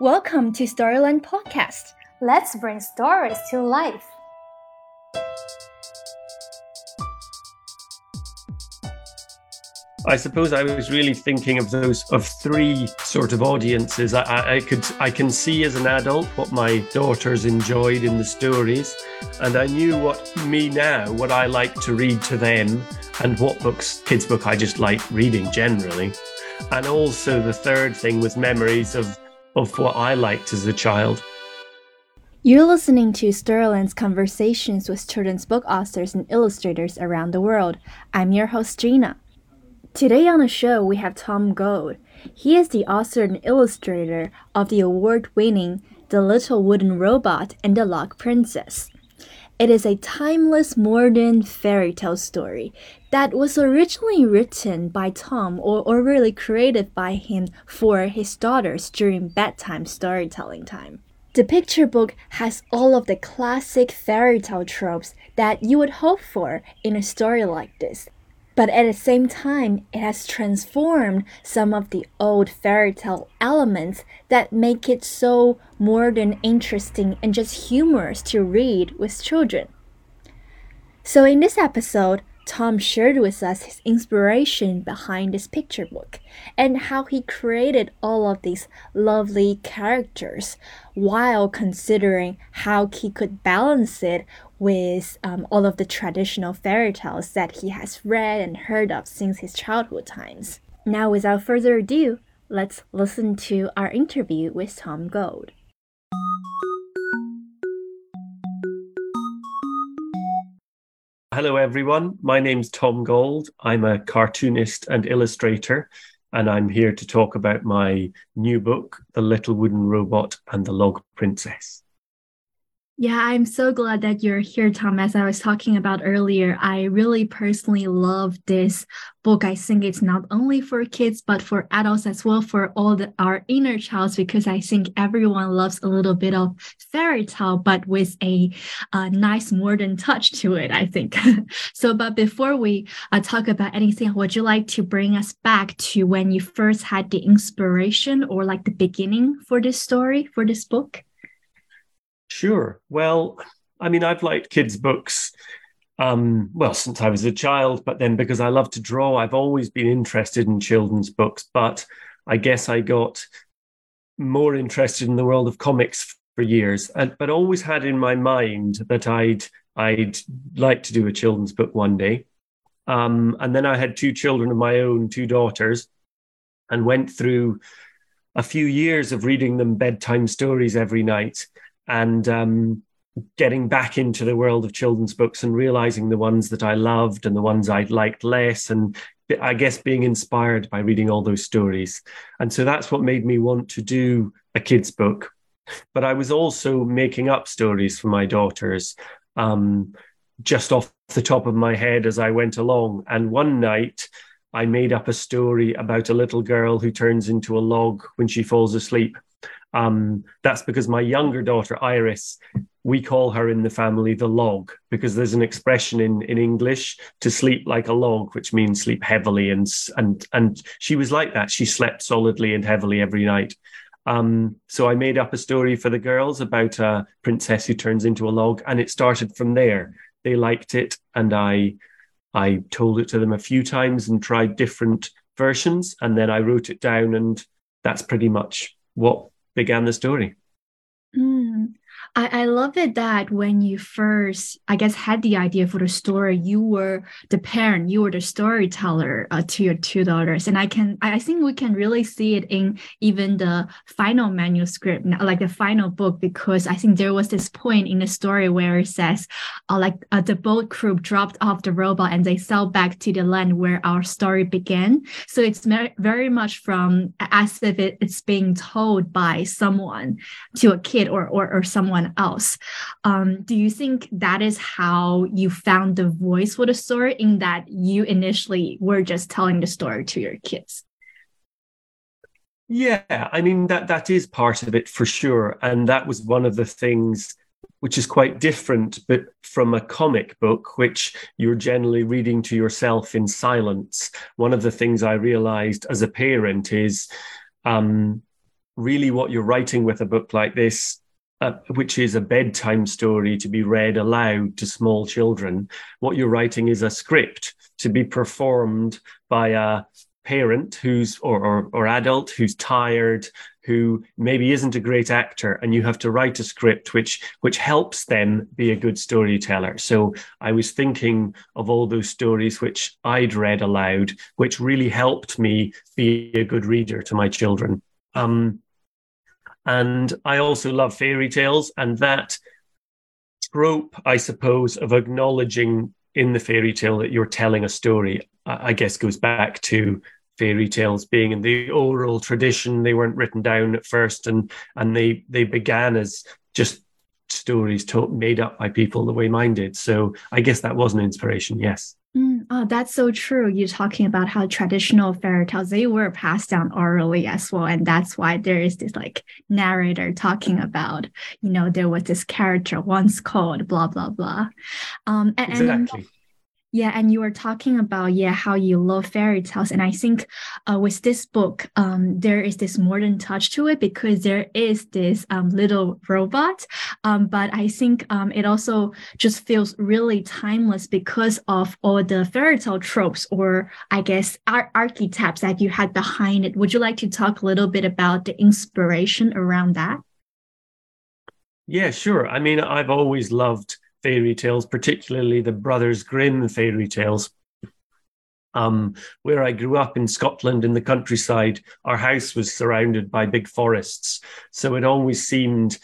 Welcome to Storyland Podcast. Let's bring stories to life. I suppose I was really thinking of those of three sort of audiences. I, I, could I can see as an adult what my daughters enjoyed in the stories, and I knew what me now what I like to read to them, and what books kids book I just like reading generally, and also the third thing was memories of of what I liked as a child. You're listening to Storyland's conversations with children's book authors and illustrators around the world. I'm your host, Gina. Today on the show, we have Tom Gauld. He is the author and illustrator of the award winning The Little Wooden Robot and the Log Princess. It is a timeless modern fairy tale story that was originally written by Tom or, or really created by him for his daughters during bedtime storytelling time. The picture book has all of the classic fairy tale tropes that you would hope for in a story like this but at the same time, it has transformed some of the old fairy tale elements that make it so modern, interesting, and just humorous to read with children. So, in this episode, Tom shared with us his inspiration behind this picture book and how he created all of these lovely characters while considering how he could balance it with um, all of the traditional fairy tales that he has read and heard of since his childhood times. Now, without further ado, let's listen to our interview with Tom Gauld. Hello, everyone. My name's Tom Gauld. I'm a cartoonist and illustrator, and I'm here to talk about my new book, The Little Wooden Robot and the Log Princess. Yeah, I'm so glad that you're here, Tom. As I was talking about earlier, I really personally love this book. I think it's not only for kids, but for adults as well, for all the, our inner childs, because I think everyone loves a little bit of fairy tale, but with a, a nice modern touch to it, I think. so, but before we uh, talk about anything, would you like to bring us back to when you first had the inspiration or like the beginning for this story, for this book? Sure. Well, I mean, I've liked kids' books, um, well, since I was a child, but then because I love to draw, I've always been interested in children's books. But I guess I got more interested in the world of comics for years, and, but always had in my mind that I'd I'd like to do a children's book one day. Um, and then I had two children of my own, two daughters, and went through a few years of reading them bedtime stories every night and um, getting back into the world of children's books and realizing the ones that I loved and the ones I liked less, and I guess being inspired by reading all those stories. And so that's what made me want to do a kids' book. But I was also making up stories for my daughters. Um, just off the top of my head as I went along. And one night, I made up a story about a little girl who turns into a log when she falls asleep. Um, that's because my younger daughter, Iris, we call her in the family the log because there's an expression in, in English to sleep like a log, which means sleep heavily. And, and, and she was like that. She slept solidly and heavily every night. Um, so I made up a story for the girls about a princess who turns into a log, and it started from there. They liked it, and I I told it to them a few times and tried different versions, and then I wrote it down, and that's pretty much what began the story. I, I love it that when you first, I guess, had the idea for the story, you were the parent, you were the storyteller uh, to your two daughters, and I can, I think we can really see it in even the final manuscript, like the final book, because I think there was this point in the story where it says, uh, like uh, the boat crew dropped off the robot and they sailed back to the land where our story began. So it's very much from as if it, it's being told by someone to a kid or or, or someone someone else. Um, do you think that is how you found the voice for the story in that you initially were just telling the story to your kids? Yeah, I mean that that is part of it for sure, and that was one of the things which is quite different, but from a comic book, which you're generally reading to yourself in silence. One of the things I realized as a parent is um, really what you're writing with a book like this, uh, which is a bedtime story to be read aloud to small children, what you're writing is a script to be performed by a parent who's or, or, or adult who's tired who maybe isn't a great actor and you have to write a script which which helps them be a good storyteller. So i was thinking of all those stories which i'd read aloud which really helped me be a good reader to my children. Um, and i also love fairy tales and that trope i suppose of acknowledging in the fairy tale that you're telling a story, I guess goes back to fairy tales being in the oral tradition. They weren't written down at first, and and they they began as just stories told, made up by people the way mine did. So I guess that was an inspiration. Yes. Oh, that's so true. You're talking about how traditional fairy tales they were passed down orally as well, and that's why there is this like narrator talking about, you know, there was this character once called blah blah blah. Um, and, exactly. And, yeah, and you were talking about yeah how you love fairy tales, and I think uh, with this book, um, there is this modern touch to it because there is this um, little robot, um, but I think um, it also just feels really timeless because of all the fairy tale tropes or I guess ar- archetypes that you had behind it. Would you like to talk a little bit about the inspiration around that? Yeah, sure. I mean, I've always loved fairy tales, particularly the Brothers Grimm fairy tales. Um, where I grew up in Scotland in the countryside, our house was surrounded by big forests. So it always seemed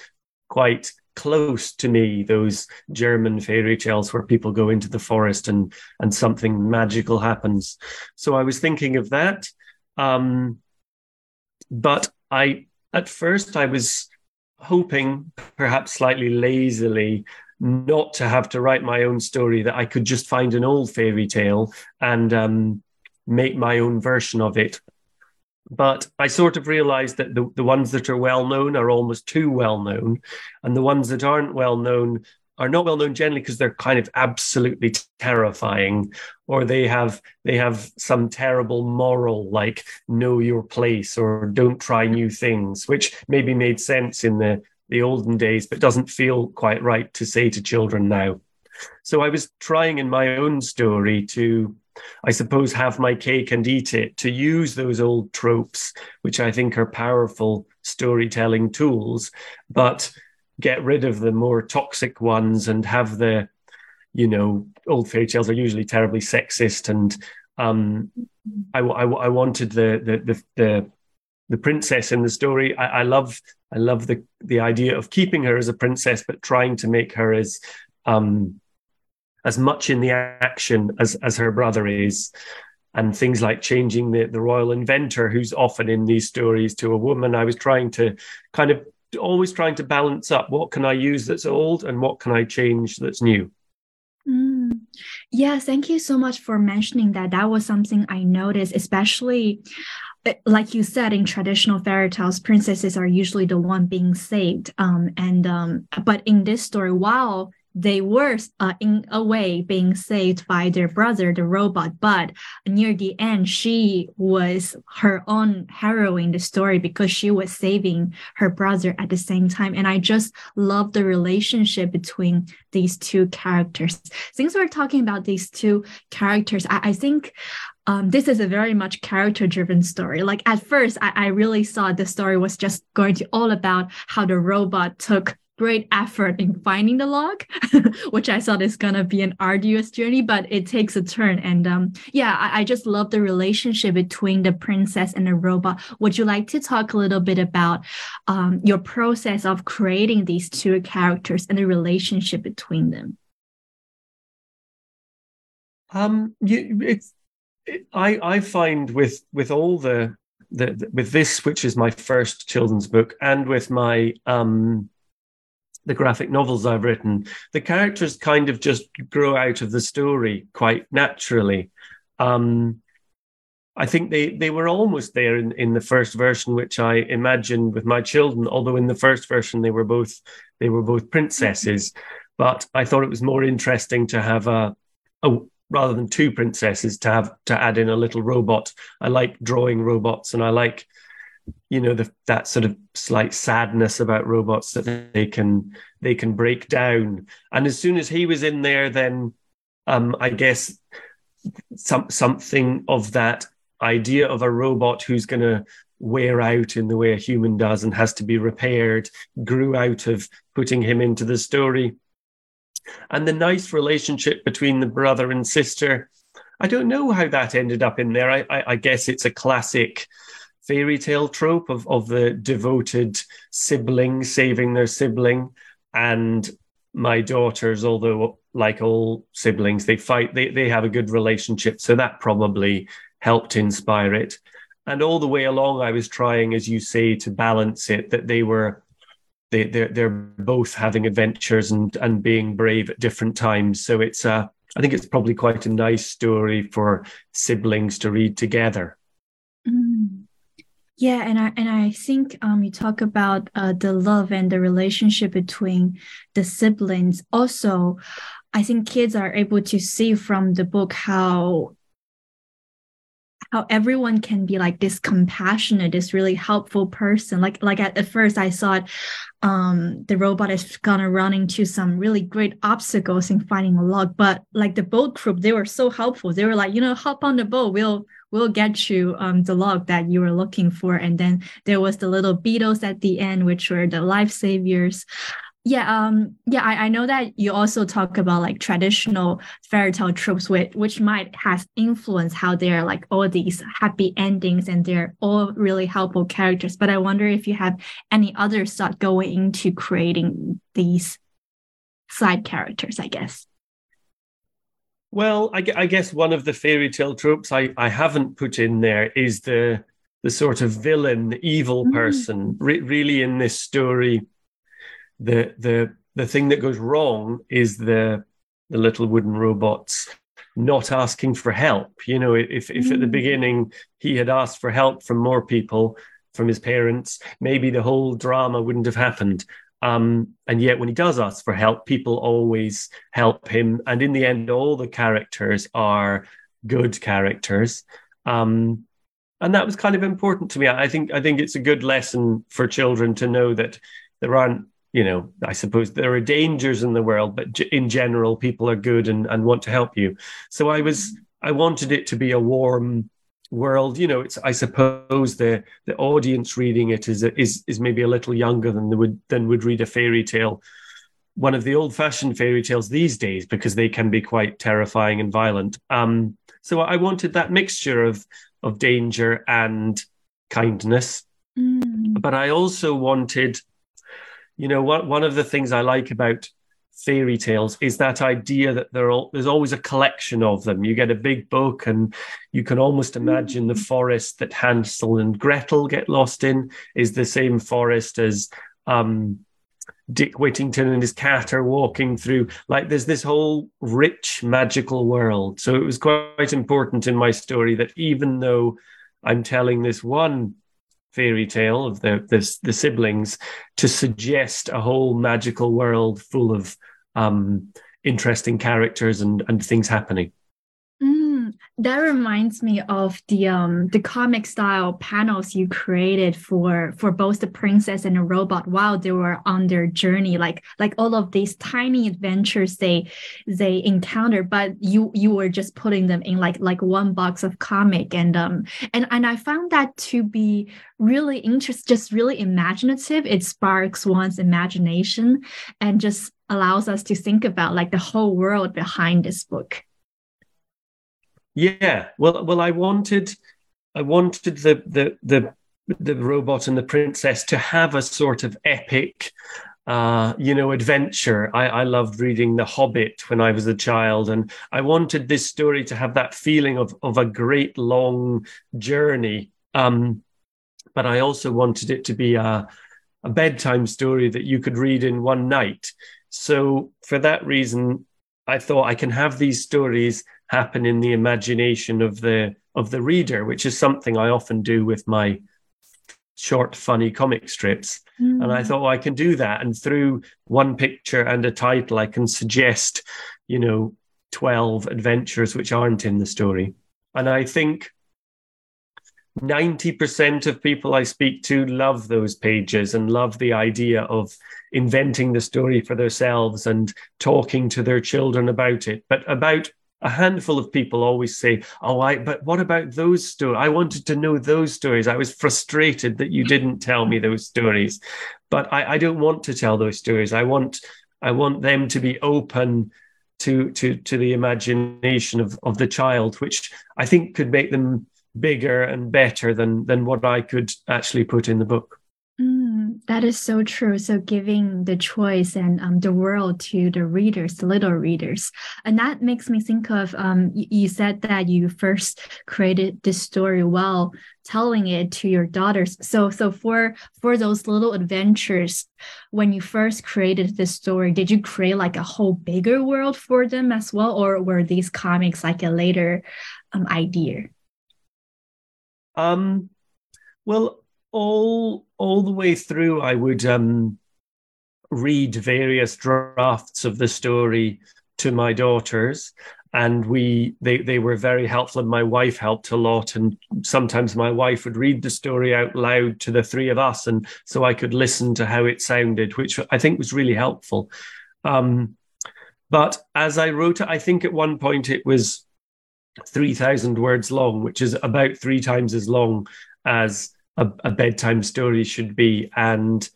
quite close to me, those German fairy tales where people go into the forest and, and something magical happens. So I was thinking of that. Um, but I, at first, I was hoping, perhaps slightly lazily, not to have to write my own story, that I could just find an old fairy tale and um, make my own version of it. But I sort of realized that the, the ones that are well known are almost too well known. And the ones that aren't well known are not well known generally because they're kind of absolutely terrifying or they have they have some terrible moral like know your place or don't try new things which maybe made sense in the the olden days, but doesn't feel quite right to say to children now. So I was trying in my own story to, I suppose, have my cake and eat it, to use those old tropes, which I think are powerful storytelling tools, but get rid of the more toxic ones and have the, you know, old fairy tales are usually terribly sexist and um, I, I, I wanted the, the the the the princess in the story. I, I, love I love the the idea of keeping her as a princess, but trying to make her as um, as much in the action as as her brother is, and things like changing the the royal inventor, who's often in these stories, to a woman. I was trying to kind of always trying to balance up what can I use that's old and what can I change that's new. Mm. Yeah, thank you so much for mentioning that. That was something I noticed, especially like you said in traditional fairy tales princesses are usually the one being saved um, and um, but in this story while they were uh, in a way being saved by their brother the robot but near the end she was her own hero in the story because she was saving her brother at the same time. And i just love the relationship between these two characters. Since we're talking about these two characters i, I think um, this is a very much character driven story. Like at first, I, I really thought the story was just going to all about how the robot took great effort in finding the log, which I thought is gonna be an arduous journey, but it takes a turn. And um, yeah, I, I, just love the relationship between the princess and the robot. Would you like to talk a little bit about um, your process of creating these two characters and the relationship between them? Um, you, it's I I find with with all the, the, the with this, which is my first children's book, and with my um the graphic novels I've written, the characters kind of just grow out of the story quite naturally. Um, I think they they were almost there in, in the first version, which I imagined with my children. Although in the first version they were both they were both princesses, but I thought it was more interesting to have a a, rather than two princesses to have to add in a little robot. I like drawing robots and I like you know the, that sort of slight sadness about robots that they can they can break down and as soon as he was in there then um i guess some something of that idea of a robot who's going to wear out in the way a human does and has to be repaired grew out of putting him into the story and the nice relationship between the brother and sister i don't know how that ended up in there i, I, I guess it's a classic fairy tale trope of, of the devoted sibling saving their sibling. And my daughters, although like all siblings, they fight, they, they have a good relationship. So that probably helped inspire it. And all the way along, I was trying, as you say, to balance it that they were they they're, they're both having adventures and and being brave at different times. So it's a I think it's probably quite a nice story for siblings to read together. Yeah, and I and I think um you talk about uh the love and the relationship between the siblings. Also, I think kids are able to see from the book how how everyone can be like this compassionate, this really helpful person. Like like at, at first I thought um the robot is gonna run into some really great obstacles in finding a log, but like the boat crew, they were so helpful. They were like, you know, hop on the boat, we'll we'll get you um, the log that you were looking for. And then there was the little beetles at the end, which were the life saviors. Yeah, um, yeah, I, I know that you also talk about like traditional fairy tale tropes, which which might have influenced how they're like all these happy endings and they're all really helpful characters. But I wonder if you have any other thought going into creating these side characters, I guess. Well, I, I, guess one of the fairy tale tropes I, I haven't put in there is the the sort of villain, evil mm. person. Mm. Re- really, in this story, the the the thing that goes wrong is the the little wooden robots not asking for help. You know, if if at the mm. beginning he had asked for help from more people, from his parents, maybe the whole drama wouldn't have happened. Um, and yet, when he does ask for help, people always help him. And in the end, all the characters are good characters. Um, and that was kind of important to me. I think I think it's a good lesson for children to know that there aren't, you know, I suppose there are dangers in the world, but in general, people are good and, and want to help you. So I was I wanted it to be a warm world you know it's i suppose the the audience reading it is is is maybe a little younger than they would than would read a fairy tale one of the old fashioned fairy tales these days because they can be quite terrifying and violent um so i wanted that mixture of of danger and kindness mm. but i also wanted you know what one of the things i like about fairy tales is that idea that all, there's always a collection of them. You get a big book, and you can almost imagine the mm. forest that Hansel and Gretel get lost in is the same forest as um, Dick Whittington and his cat are walking through. Like there's this whole rich, magical world. So it was quite important in my story that even though I'm telling this one fairy tale of the, the, the siblings to suggest a whole magical world full of um, interesting characters and, and things happening. That reminds me of the um the comic style panels you created for for both the princess and the robot while they were on their journey. Like like all of these tiny adventures they they encountered but you you were just putting them in like like one box of comic. And um and and I found that to be really interest just really imaginative. It sparks one's imagination and just allows us to think about like the whole world behind this book yeah, well, well, I wanted, I wanted the the the the robot and the princess to have a sort of epic, uh, you know, adventure. I, I loved reading The Hobbit when I was a child, and I wanted this story to have that feeling of of a great long journey. Um, but I also wanted it to be a a bedtime story that you could read in one night. So for that reason, I thought I can have these stories happen in the imagination of the of the reader, which is something I often do with my short, funny comic strips. Mm. And I thought, well, I can do that. And through one picture and a title, I can suggest, you know, 12 adventures which aren't in the story. And I think 90% of people I speak to love those pages and love the idea of inventing the story for themselves and talking to their children about it. But about a handful of people always say, Oh, I, but what about those stories? I wanted to know those stories. I was frustrated that you didn't tell me those stories. But I, I don't want to tell those stories. I want, I want them to be open to, to, to the imagination of, of the child, which I think could make them bigger and better than than what I could actually put in the book. Mm, that is so true. So giving the choice and um, the world to the readers, the little readers, and that makes me think of um, you, said that you first created this story while telling it to your daughters. So so for for those little adventures, when you first created this story, did you create like a whole bigger world for them as well, or were these comics like a later um, idea? Um, well, all all the way through, I would um, read various drafts of the story to my daughters, and we they they were very helpful. And my wife helped a lot, and sometimes my wife would read the story out loud to the three of us, and so I could listen to how it sounded, which I think was really helpful. Um, but as I wrote it, I think at one point it was 3,000 words long, which is about three times as long as a, a, bedtime story should be. And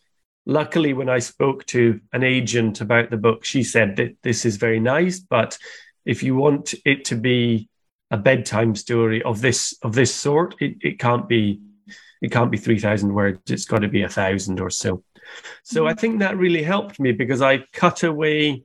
luckily, when I spoke to an agent about the book, she said that this is very nice, but if you want it to be a bedtime story of this of this sort, it, it can't be it can't be 3,000 words. It's got to be a thousand or so. So mm-hmm. I think that really helped me because I cut away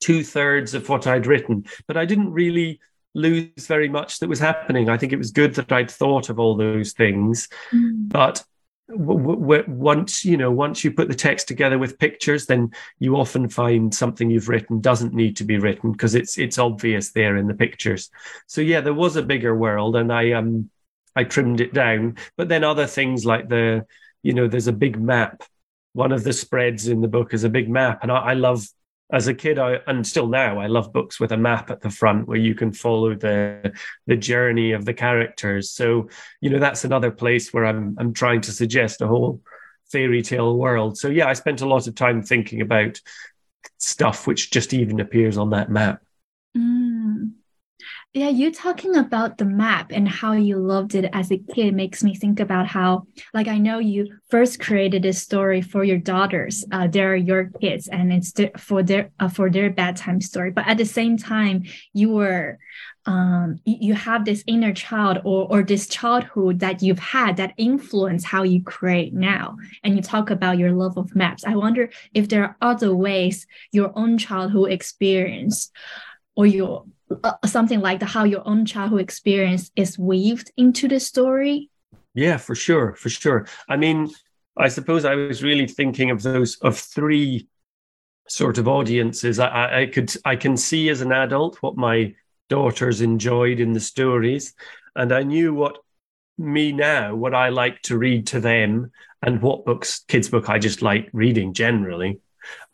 two thirds of what I'd written, but I didn't really lose very much that was happening. I think it was good that I'd thought of all those things, mm. but w- w- once you know, once you put the text together with pictures, then you often find something you've written doesn't need to be written because it's it's obvious there in the pictures. So yeah, there was a bigger world, and I um I trimmed it down. But then other things like the you know, there's a big map. One of the spreads in the book is a big map, and I, I love as a kid, I and still now, I love books with a map at the front where you can follow the the journey of the characters. So, you know, that's another place where I'm I'm trying to suggest a whole fairy tale world. So yeah, I spent a lot of time thinking about stuff which just even appears on that map. Yeah, you talking about the map and how you loved it as a kid makes me think about how, like, I know you first created this story for your daughters. Uh, they're your kids, and it's for their uh, for their bedtime story. But at the same time, you were um, you have this inner child or or this childhood that you've had that influence how you create now. And you talk about your love of maps. I wonder if there are other ways your own childhood experience or your uh, something like the how your own childhood experience is weaved into the story? Yeah for sure for sure. I mean i suppose i was really thinking of those of three sort of audiences. I, I could i can see as an adult what my daughters enjoyed in the stories and i knew what me now what i like to read to them and what books kids book i just like reading generally.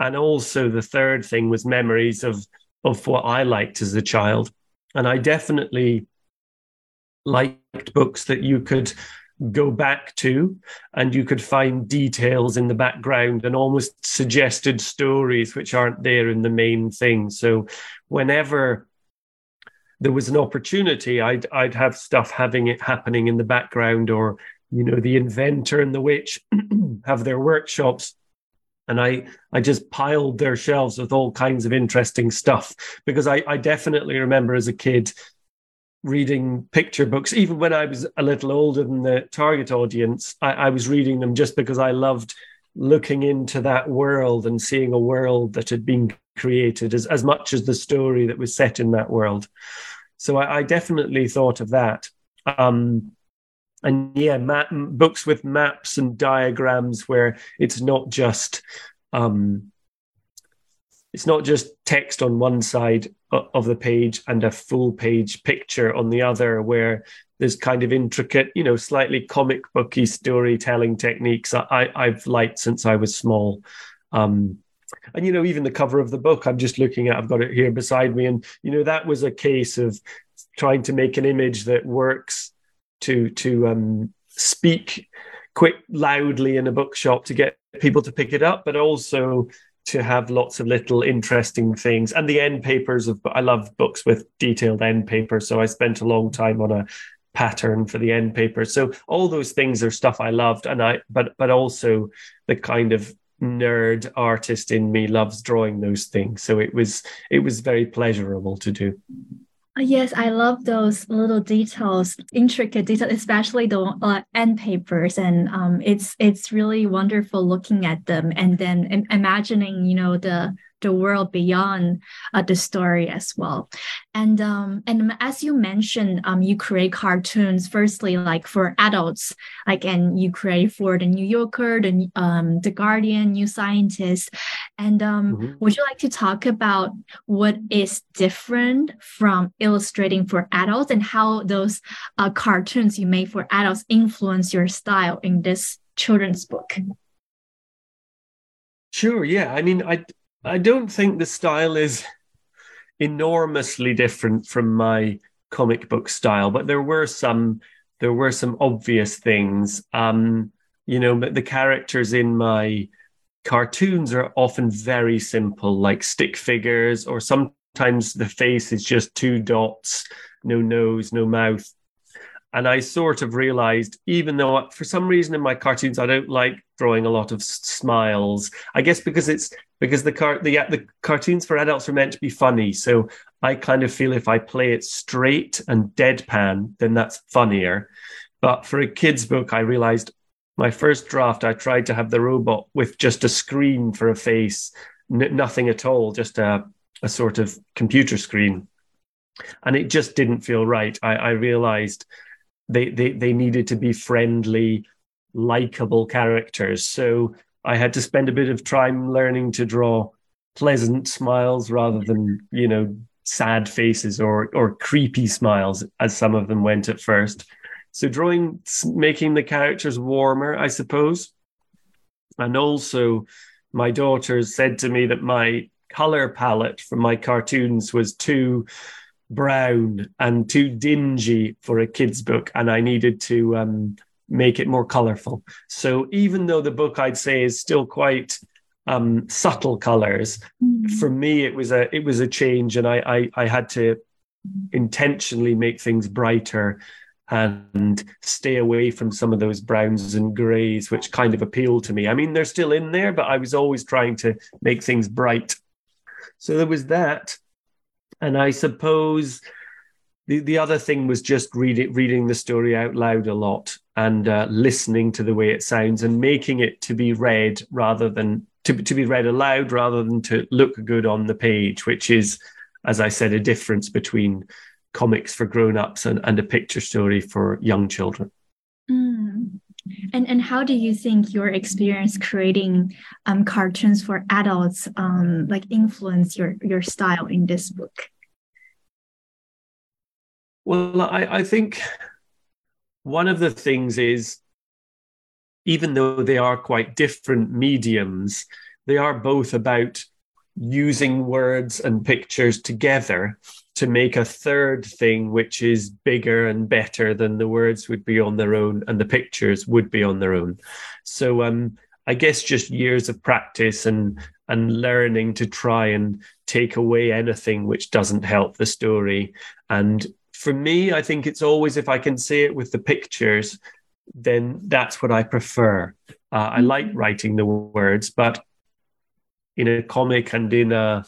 And also the third thing was memories of of what I liked as a child. And I definitely liked books that you could go back to and you could find details in the background and almost suggested stories which aren't there in the main thing. So whenever there was an opportunity, I'd I'd have stuff having it happening in the background, or you know, the inventor and the witch have their workshops and I I just piled their shelves with all kinds of interesting stuff because I, I definitely remember as a kid reading picture books. Even when I was a little older than the target audience I, I was reading them just because I loved looking into that world and seeing a world that had been created as, as much as the story that was set in that world. So I, I definitely thought of that. Um, and yeah, map, books with maps and diagrams where it's not just um, it's not just text on one side of the page and a full page picture on the other, where there's kind of intricate, you know, slightly comic booky storytelling techniques I, I've liked since I was small. Um, and you know, even the cover of the book I'm just looking at, I've got it here beside me, and you know, that was a case of trying to make an image that works to to um, speak quick loudly in a bookshop to get people to pick it up, but also to have lots of little interesting things. And the end papers of I love books with detailed end papers, so I spent a long time on a pattern for the end paper. So all those things are stuff I loved, and I but but also the kind of nerd artist in me loves drawing those things. So it was it was very pleasurable to do. Uh, yes, I love those little details, intricate details, especially the uh, end papers, and um, it's it's really wonderful looking at them and then imagining, you know, the the world beyond uh, the story as well. And um, and as you mentioned, um, you create cartoons firstly like for adults, like and you create for the New Yorker, the um, the Guardian, New Scientist. And um, mm-hmm. would you like to talk about what is different from illustrating for adults and how those uh, cartoons you made for adults influence your style in this children's book? Sure. Yeah. I mean, I I don't think the style is enormously different from my comic book style, but there were some there were some obvious things. Um, you know, but the characters in my cartoons are often very simple, like stick figures, or sometimes the face is just two dots, no nose, no mouth. And I sort of realized, even though for some reason in my cartoons I don't like drawing a lot of smiles, I guess because it's because the car the the cartoons for adults are meant to be funny. So I kind of feel if I play it straight and deadpan, then that's funnier. But for a kids book, I realized my first draft I tried to have the robot with just a screen for a face, n- nothing at all, just a a sort of computer screen, and it just didn't feel right. I, I realized they, they they needed to be friendly, likable characters. So I had to spend a bit of time learning to draw pleasant smiles rather than you know sad faces or or creepy smiles as some of them went at first. So drawing, making the characters warmer, I suppose, and also my daughters said to me that my color palette from my cartoons was too brown and too dingy for a kid's book, and I needed to um, make it more colorful. So even though the book I'd say is still quite um, subtle colors, mm. for me it was a it was a change, and I, I I had to intentionally make things brighter and stay away from some of those browns and grays, which kind of appeal to me. I mean, they're still in there, but I was always trying to make things bright. So there was that. And I suppose the, the other thing was just reading reading the story out loud a lot and uh, listening to the way it sounds and making it to be read rather than to, to be read aloud rather than to look good on the page, which is, as I said, a difference between comics for grown-ups and, and a picture story for young children. And and how do you think your experience creating um, cartoons for adults um, like influence your your style in this book? Well, I, I think one of the things is even though they are quite different mediums, they are both about using words and pictures together to make a third thing which is bigger and better than the words would be on their own and the pictures would be on their own. So um i guess just years of practice and and learning to try and take away anything which doesn't help the story. And for me i think it's always if i can see it with the pictures then that's what i prefer. Uh, i like writing the words but in a comic and in a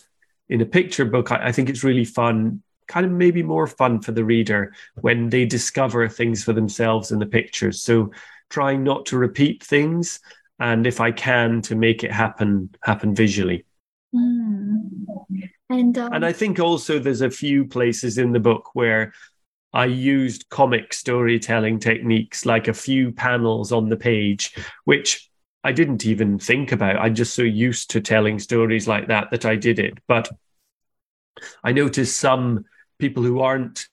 in a picture book, I, I think it's really fun kind of maybe more fun for the reader when they discover things for themselves in the pictures. So trying not to repeat things and if I can to make it happen happen visually. Mm. And um... and I think also there's a few places in the book where I used comic storytelling techniques like a few panels on the page, which I didn't even think about. I'm just so used to telling stories like that that I did it. But I noticed some people who aren't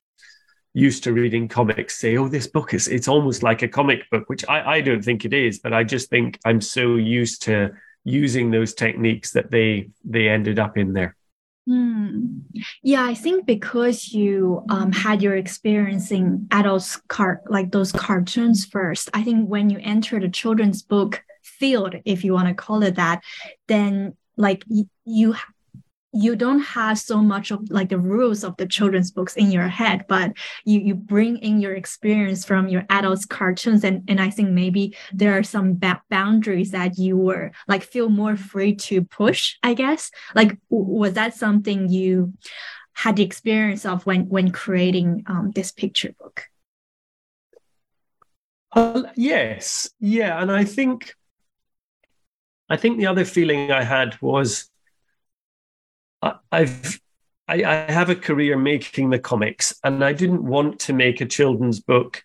used to reading comics say, "Oh, this book is it's almost like a comic book," which I, I don't think it is. But I just think I'm so used to using those techniques that they they ended up in there. Mm. Yeah, I think because you um, had your experience in adults car like those cartoons first, I think when you enter the children's book field, if you want to call it that, then like you you don't have so much of like the rules of the children's books in your head but you you bring in your experience from your adults cartoons and and i think maybe there are some ba- boundaries that you were like feel more free to push i guess. Like was that something you had the experience of when when creating um, this picture book? Uh, yes. Yeah and i think i think the other feeling i had was I've I, I, have a career making the comics, and I didn't want to make a children's book.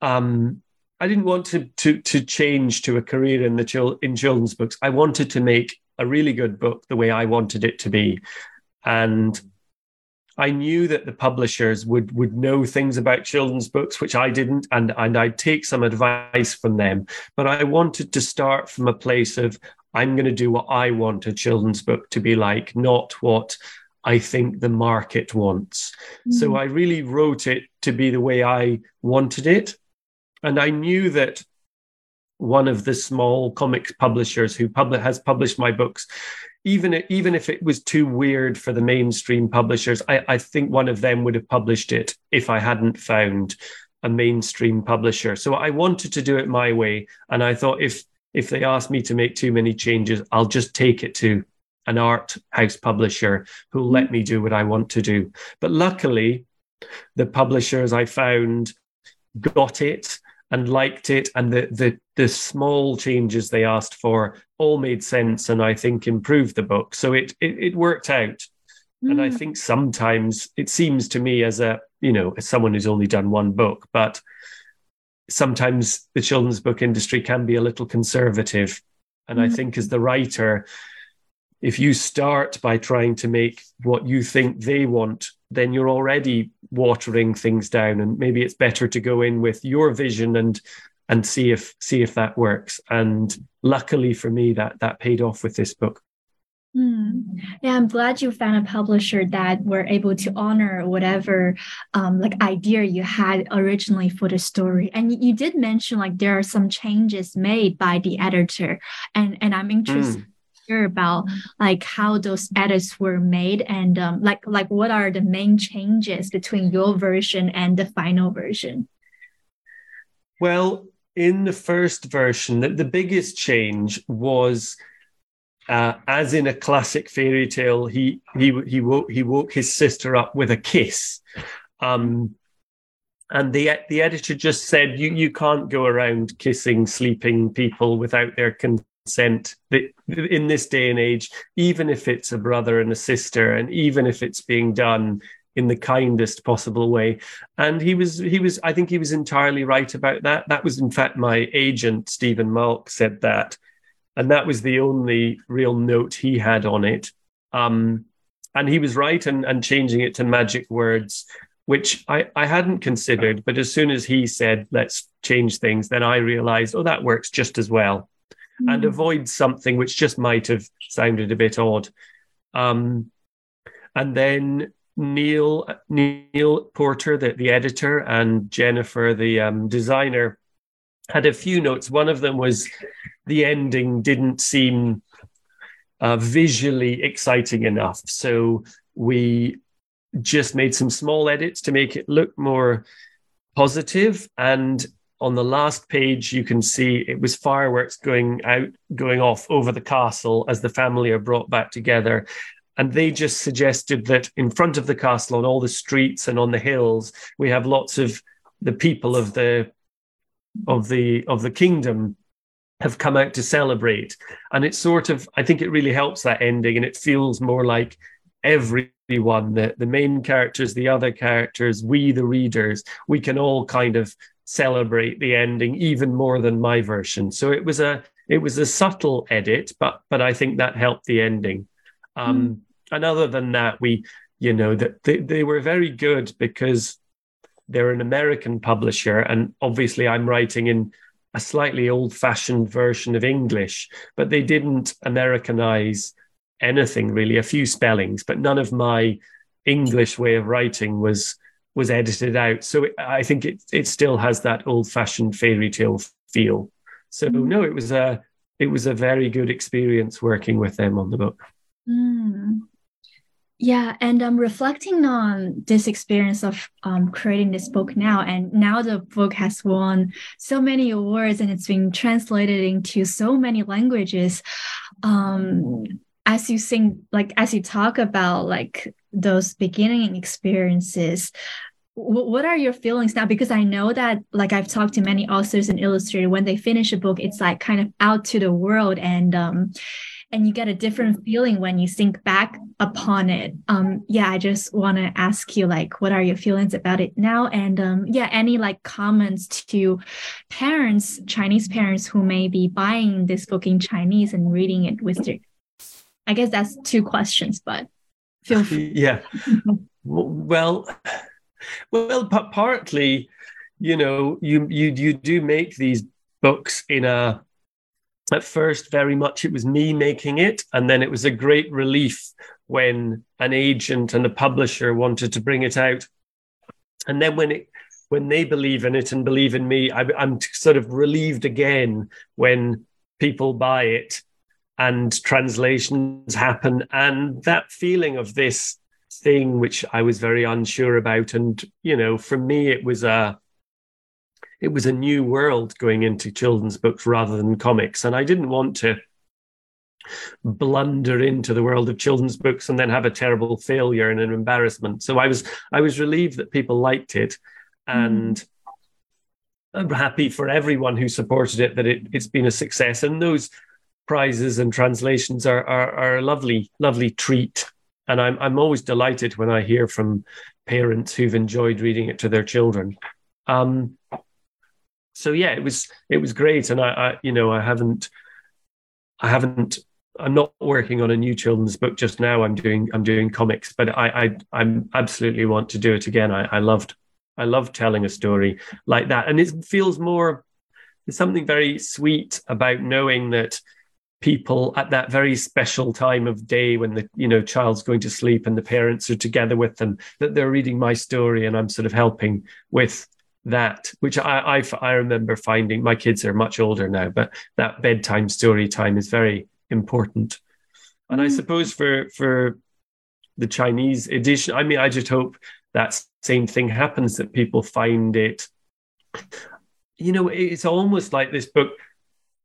Um, I didn't want to to to change to a career in the chil- in children's books. I wanted to make a really good book the way I wanted it to be, and I knew that the publishers would would know things about children's books which I didn't, and and I'd take some advice from them. But I wanted to start from a place of I'm going to do what I want a children's book to be like, not what I think the market wants. Mm. So I really wrote it to be the way I wanted it. And I knew that one of the small comics publishers who pub- has published my books, even, even if it was too weird for the mainstream publishers, I, I think one of them would have published it if I hadn't found a mainstream publisher. So I wanted to do it my way. And I thought if if they ask me to make too many changes, I'll just take it to an art house publisher who'll let me do what I want to do. But luckily, the publishers I found got it and liked it, and the the the small changes they asked for all made sense, and I think improved the book. So it it, it worked out. Mm. And I mm. think sometimes it seems to me as a you know as someone who's only done one book, but sometimes the children's book industry can be a little conservative. And mm-hmm. I think as the writer, if you start by trying to make what you think they want, then you're already watering things down. And maybe it's better to go in with your vision and and see if see if that works. And luckily for me, that that paid off with this book. Hmm. Yeah, I'm glad you found a publisher that were able to honor whatever um, like idea you had originally for the story. And you did mention like there are some changes made by the editor, and and I'm interested. Mm. Hear about like how those edits were made and um, like like what are the main changes between your version and the final version well in the first version the, the biggest change was uh, as in a classic fairy tale, he he he woke he woke his sister up with a kiss, um, and the the editor just said you you can't go around kissing sleeping people without their consent. Sent in this day and age, even if it's a brother and a sister, and even if it's being done in the kindest possible way, and he was he was I think he was entirely right about that. That was in fact my agent Steven Malk said that and that was the only real note he had on it. Um, and he was right, and, and changing it to magic words, which I, I hadn't considered. But as soon as he said, let's change things, then I realized, oh, that works just as well. Mm. And avoid something which just might have sounded a bit odd. Um, and then Neal Neal Porter, the, the editor, and Jennifer, the um, designer, had a few notes. One of them was the ending didn't seem uh, visually exciting enough. So we just made some small edits to make it look more. And on the last page, you can see it was fireworks going out, going off over the castle as the family are brought back together. And they just suggested that in front of the castle, on all the streets and on the hills, we have lots of the people of the of the of the kingdom have come out to celebrate and it's sort of i think it really helps that ending and it feels more like everyone the, the main characters the other characters we the readers we can all kind of celebrate the ending even more than my version so it was a it was a subtle edit but but i think that helped the ending um mm. and other than that we you know that they, they were very good because they're an American publisher, and obviously I'm writing in a slightly old fashioned version of English, but they didn't Americanize anything really, a few spellings, but none of my English way of writing was was edited out. So I think it it still has that old fashioned fairy tale feel. So mm. no, it was a it was a very good experience working with them on the book. Mm. Yeah, and I'm reflecting on this experience of um, creating this book now, and now the book has won so many awards and it's been translated into so many languages. Um, as you think, like as you talk about like those beginning experiences, what are your feelings now? Because i know that like i've talked to many authors and illustrators. When they finish a book it's like kind of out to the world and um and you get a different feeling when you think back upon it. Um yeah i just want to ask you like what are your feelings about it now? And um yeah any like comments to parents chinese parents who may be buying this book in chinese and reading it with their i guess that's two questions but feel free yeah well well, p- partly, you know, you you you do make these books in a. At first, very much it was me making it, and then it was a great relief when an agent and a publisher wanted to bring it out. And then when it when they believe in it and believe in me, I, I'm sort of relieved again when people buy it and translations happen and that feeling of this thing which I was very unsure about. And, you know, for me, it was a, it was a new world going into children's books rather than comics. And I didn't want to blunder into the world of children's books and then have a terrible failure and an embarrassment. So I was, I was relieved that people liked it. And, mm. I'm happy for everyone who supported it that it, it's been a success. And those prizes and translations are, are, are a lovely, lovely treat and I'm I'm always delighted when I hear from parents who've enjoyed reading it to their children. Um, so yeah, it was it was great, and I, I you know I haven't I haven't I'm not working on a new children's book just now. I'm doing I'm doing comics, but I I I'm absolutely want to do it again. I, I loved I love telling a story like that, and it feels more. There's something very sweet about knowing that people at that very special time of day when the you know child's going to sleep and the parents are together with them that they're reading my story and i'm sort of helping with that which I, I i remember finding my kids are much older now but that bedtime story time is very important and i mm. suppose for for the chinese edition i mean i just hope that same thing happens that people find it you know it's almost like this book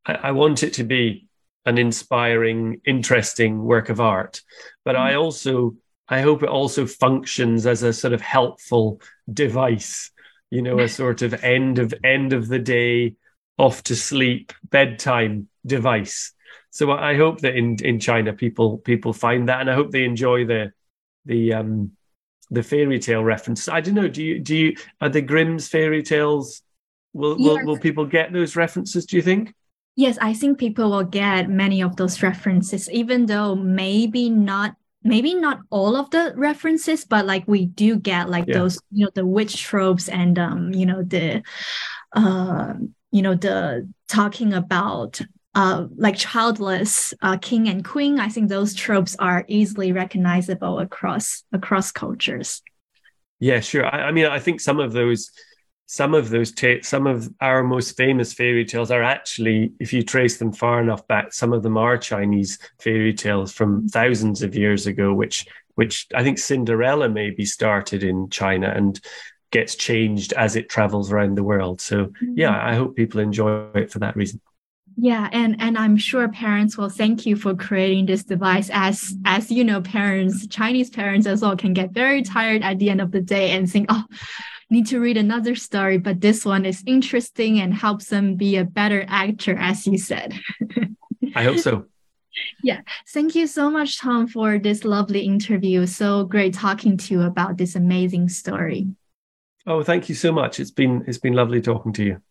I, I want it to be an inspiring, interesting work of art. But I mm. also, I hope it also functions as a sort of helpful device, you know, a sort of end of end of the day, off to sleep, bedtime device. So I hope that in in China people people find that, and I hope they enjoy the the um the fairy tale references. I don't know. Do you do you are the Grimm's fairy tales? Will will will people get those references? Do you think? Yes, I think people will get many of those references, even though maybe not maybe not all of the references, but like we do get like yeah. those, you know, the witch tropes and um, you know, the uh, you know, the talking about uh like childless uh king and queen. I think those tropes are easily recognizable across across cultures. Yeah, sure. I, I mean, I think some of those some of those ta- some of our most famous fairy tales are actually if you trace them far enough back some of them are chinese fairy tales from thousands of years ago which which i think cinderella maybe started in china and gets changed as it travels around the world so mm-hmm. yeah i hope people enjoy it for that reason yeah and and i'm sure parents will thank you for creating this device as as you know parents chinese parents as well can get very tired at the end of the day and think oh need to read another story, but this one is interesting and helps them be a better actor, as you said. I hope so. Yeah. Thank you so much, Tom, for this lovely interview. So great talking to you about this amazing story. Oh, thank you so much. It's been it's been lovely talking to you.